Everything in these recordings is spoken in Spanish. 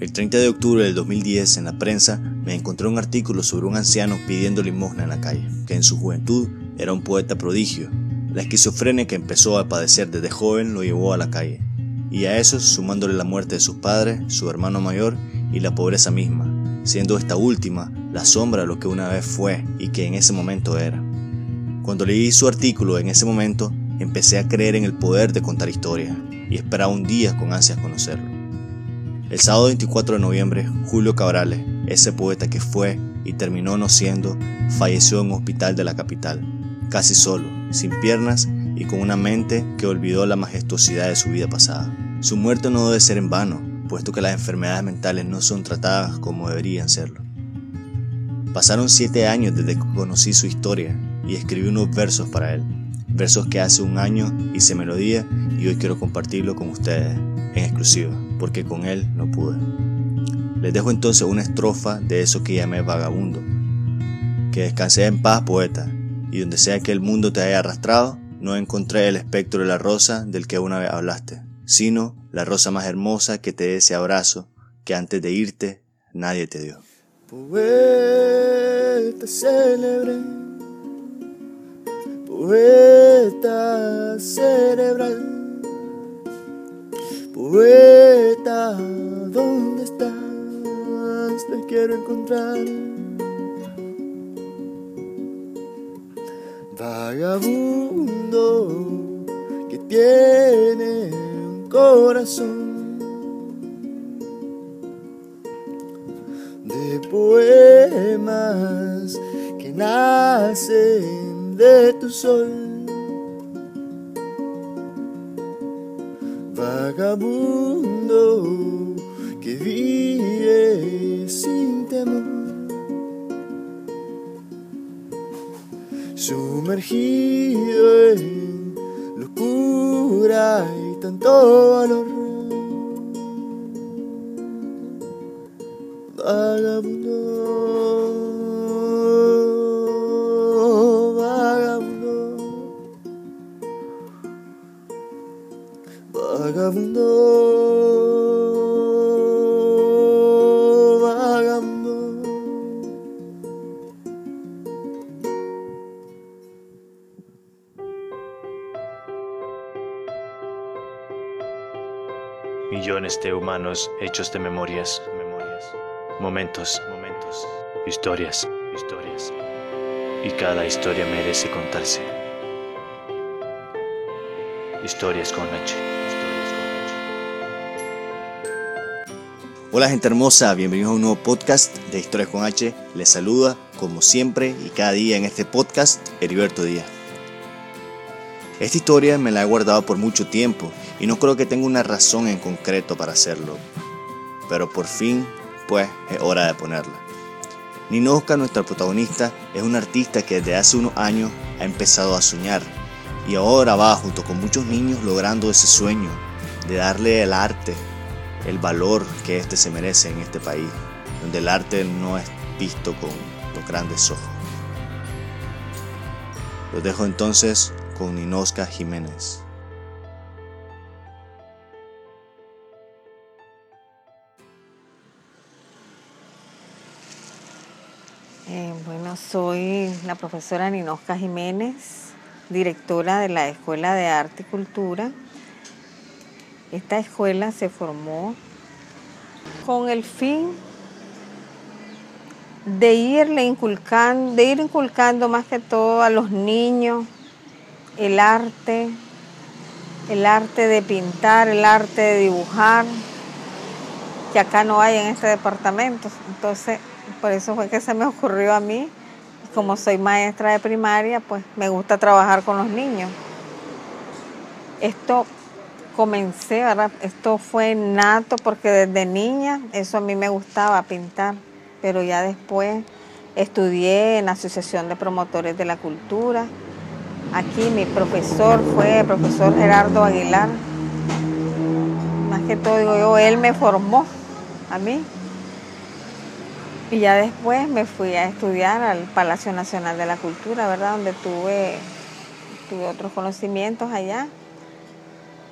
El 30 de octubre del 2010 en la prensa me encontré un artículo sobre un anciano pidiendo limosna en la calle, que en su juventud era un poeta prodigio. La esquizofrenia que empezó a padecer desde joven lo llevó a la calle, y a eso sumándole la muerte de sus padres, su hermano mayor y la pobreza misma, siendo esta última la sombra de lo que una vez fue y que en ese momento era. Cuando leí su artículo en ese momento, empecé a creer en el poder de contar historias y esperaba un día con ansias conocerlo. El sábado 24 de noviembre, Julio Cabrales, ese poeta que fue y terminó no siendo, falleció en un hospital de la capital, casi solo, sin piernas y con una mente que olvidó la majestuosidad de su vida pasada. Su muerte no debe ser en vano, puesto que las enfermedades mentales no son tratadas como deberían serlo. Pasaron siete años desde que conocí su historia y escribí unos versos para él, versos que hace un año hice melodía y hoy quiero compartirlo con ustedes exclusiva, porque con él no pude. Les dejo entonces una estrofa de eso que llamé vagabundo. Que descansé en paz, poeta, y donde sea que el mundo te haya arrastrado, no encontré el espectro de la rosa del que una vez hablaste, sino la rosa más hermosa que te dé ese abrazo que antes de irte nadie te dio. Poeta célebre, poeta cerebral Poeta, ¿dónde estás? Te quiero encontrar. Vagabundo que tiene un corazón de poemas que nacen de tu sol. Vagabundo que vive sin temor, sumergido en locura y tanto valor. Vagabundo. Millones de humanos hechos de memorias, memorias, momentos, momentos, historias, historias. Y cada historia merece contarse. Historias con H. Hola gente hermosa, bienvenidos a un nuevo podcast de Historias con H. Les saluda, como siempre y cada día en este podcast, Heriberto Díaz. Esta historia me la he guardado por mucho tiempo y no creo que tenga una razón en concreto para hacerlo. Pero por fin, pues, es hora de ponerla. Ninoska, nuestra protagonista, es una artista que desde hace unos años ha empezado a soñar y ahora va junto con muchos niños logrando ese sueño de darle el arte el valor que éste se merece en este país, donde el arte no es visto con los grandes ojos. Los dejo entonces con Ninoska Jiménez. Eh, bueno, soy la profesora Ninoska Jiménez, directora de la Escuela de Arte y Cultura esta escuela se formó con el fin de irle inculcando, de ir inculcando más que todo a los niños el arte, el arte de pintar, el arte de dibujar, que acá no hay en este departamento. Entonces, por eso fue que se me ocurrió a mí, como soy maestra de primaria, pues me gusta trabajar con los niños. Esto comencé, ¿verdad? Esto fue nato porque desde niña eso a mí me gustaba pintar, pero ya después estudié en la Asociación de Promotores de la Cultura. Aquí mi profesor fue el profesor Gerardo Aguilar. Más que todo digo yo, él me formó a mí. Y ya después me fui a estudiar al Palacio Nacional de la Cultura, ¿verdad? Donde tuve, tuve otros conocimientos allá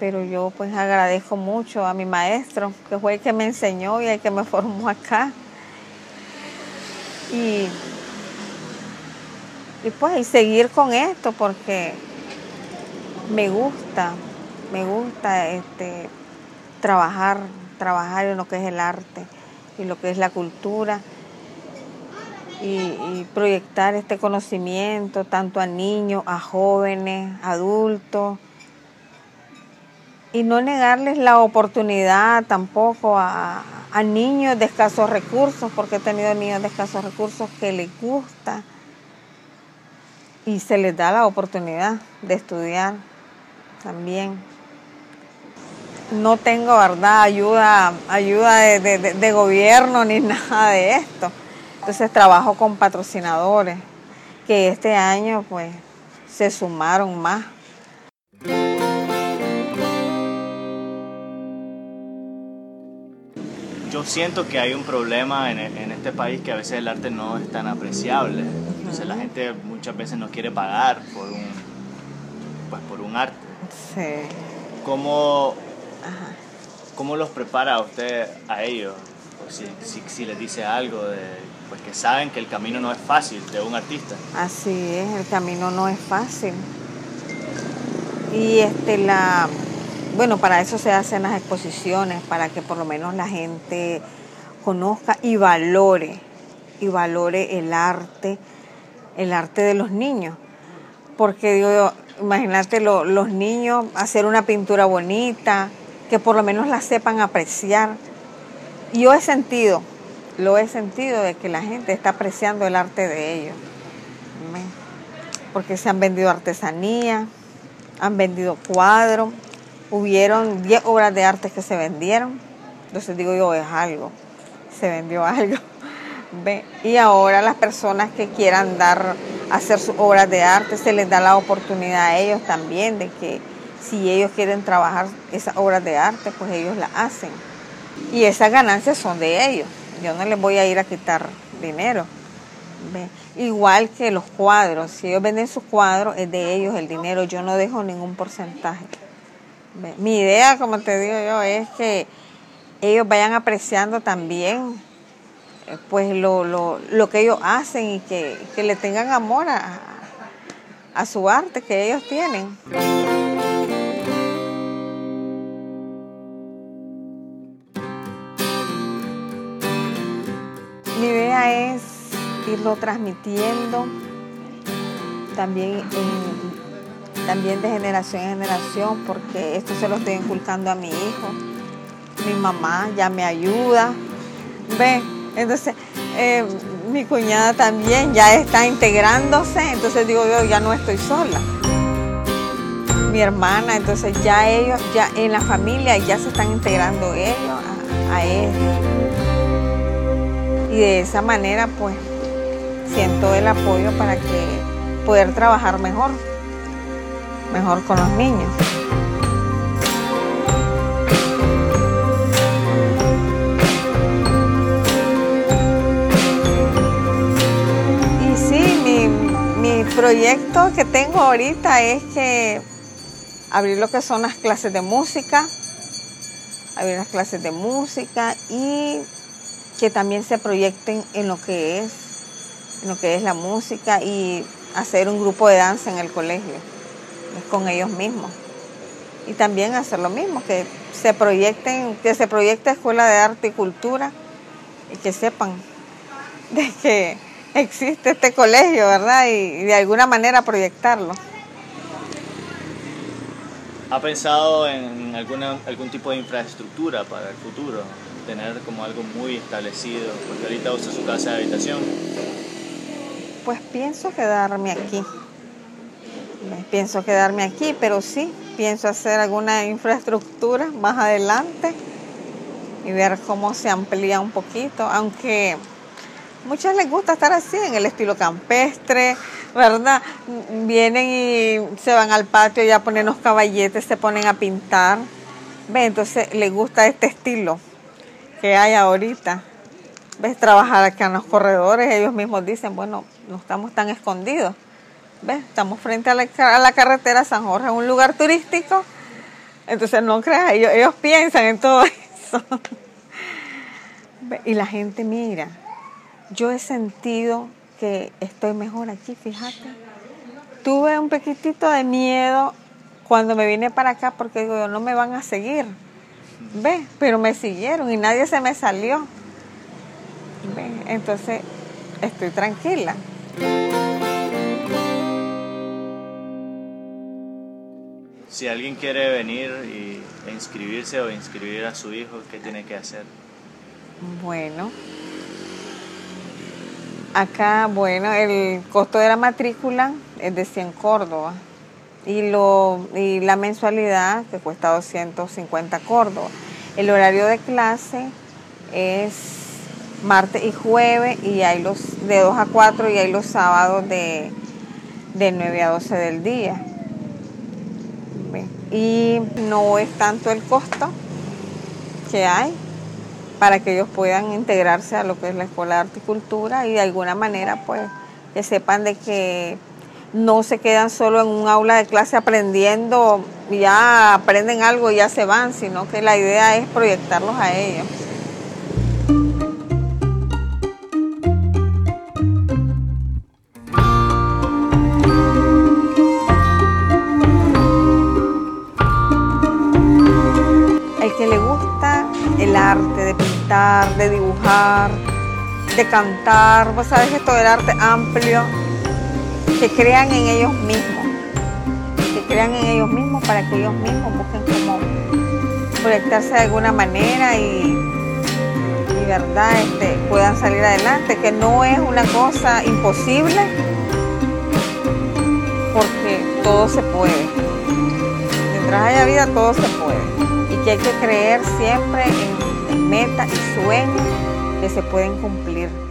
pero yo pues agradezco mucho a mi maestro, que fue el que me enseñó y el que me formó acá. Y, y pues y seguir con esto porque me gusta, me gusta este, trabajar, trabajar en lo que es el arte y lo que es la cultura y, proyectar este conocimiento tanto a niños, a jóvenes, adultos y no negarles la oportunidad tampoco a, a, niños de escasos recursos, porque he tenido niños de escasos recursos que les gusta y se les da la oportunidad de estudiar también. No tengo, ¿verdad?, ayuda, ayuda de, gobierno ni nada de esto. Entonces trabajo con patrocinadores que este año pues se sumaron más. Yo siento que hay un problema en, este país que a veces el arte no es tan apreciable. Entonces la gente muchas veces no quiere pagar por un, pues, por un arte. Sí. ¿Cómo, ¿Cómo los prepara usted a ellos? Si, si, si les dice algo de pues que saben que el camino no es fácil de un artista. Así es, el camino no es fácil. Y este la bueno, para eso se hacen las exposiciones, para que por lo menos la gente conozca y valore, y valore el arte, el arte de los niños. Porque digo, imagínate los niños hacer una pintura bonita, que por lo menos la sepan apreciar. Yo he sentido lo he sentido de que la gente está apreciando el arte de ellos. Porque se han vendido artesanía, han vendido cuadros, hubieron 10 obras de arte que se vendieron. Entonces digo yo, es algo, se vendió algo. Y ahora las personas que quieran dar, hacer sus obras de arte, se les da la oportunidad a ellos también de que si ellos quieren trabajar esas obras de arte, pues ellos las hacen. Y esas ganancias son de ellos. Yo no les voy a ir a quitar dinero. Igual que los cuadros, si ellos venden sus cuadros, es de ellos el dinero, yo no dejo ningún porcentaje. Mi idea, como te digo yo, es que ellos vayan apreciando también pues lo, lo, que ellos hacen y que, le tengan amor a, a su arte que ellos tienen. Mi idea es irlo transmitiendo también, también de generación en generación, porque esto se lo estoy inculcando a mi hijo. Mi mamá ya me ayuda. ¿Ve? Entonces, eh, mi cuñada también ya está integrándose, entonces digo yo, ya no estoy sola. Mi hermana, entonces ya ellos, ya en la familia ya se están integrando ellos a, a él y de esa manera pues siento el apoyo para que poder trabajar mejor, mejor con los niños. Proyecto que tengo ahorita es que abrir lo que son las clases de música, abrir las clases de música y que también se proyecten en lo que es, en lo que es la música y hacer un grupo de danza en el colegio, con ellos mismos. Y también hacer lo mismo, que se proyecten, que se proyecte Escuela de Arte y Cultura y que sepan de que existe este colegio, ¿verdad? Y, de alguna manera proyectarlo. ¿Ha pensado en alguna, algún tipo de infraestructura para el futuro? tener como algo muy establecido, porque ahorita usa su casa de habitación. Pues pienso quedarme aquí. Pienso quedarme aquí, pero sí, pienso hacer alguna infraestructura más adelante y ver cómo se amplía un poquito, aunque muchas les gusta estar así, en el estilo campestre, ¿verdad? Vienen y se van al patio y a los caballetes, se ponen a pintar. ¿Ve? Entonces les gusta este estilo que hay ahorita. ¿Ves? Trabajar acá en los corredores, ellos mismos dicen, bueno, no estamos tan escondidos. ¿Ves? Estamos frente a la, carretera San Jorge, un lugar turístico. Entonces no creas, ellos piensan en todo eso. Y la gente mira, yo he sentido que estoy mejor aquí, fíjate. Tuve un poquitito de miedo cuando me vine para acá porque digo, no me van a seguir. ¿Ve? Pero me siguieron y nadie se me salió. ¿Ve? Entonces, estoy tranquila. Si alguien quiere venir y, inscribirse o inscribir a su hijo, ¿qué tiene que hacer? Bueno, acá, bueno, el costo de la matrícula es de 100 Córdoba y, lo, y la mensualidad que cuesta 250 Córdoba. El horario de clase es martes y jueves y hay los de 2 a 4 y hay los sábados de, de 9 a 12 del día. Y no es tanto el costo que hay para que ellos puedan integrarse a lo que es la Escuela de Arte y Cultura y de alguna manera pues que sepan de que no se quedan solo en un aula de clase aprendiendo, ya aprenden algo y ya se van, sino que la idea es proyectarlos a ellos. El que le gusta el arte de de dibujar, de cantar, vos sabes que todo el arte amplio, que crean en ellos mismos, que crean en ellos mismos para que ellos mismos busquen cómo proyectarse de alguna manera y, verdad este, puedan salir adelante, que no es una cosa imposible, porque todo se puede. Mientras haya vida, todo se puede. Y que hay que creer siempre en, en metas y sueños que se pueden cumplir.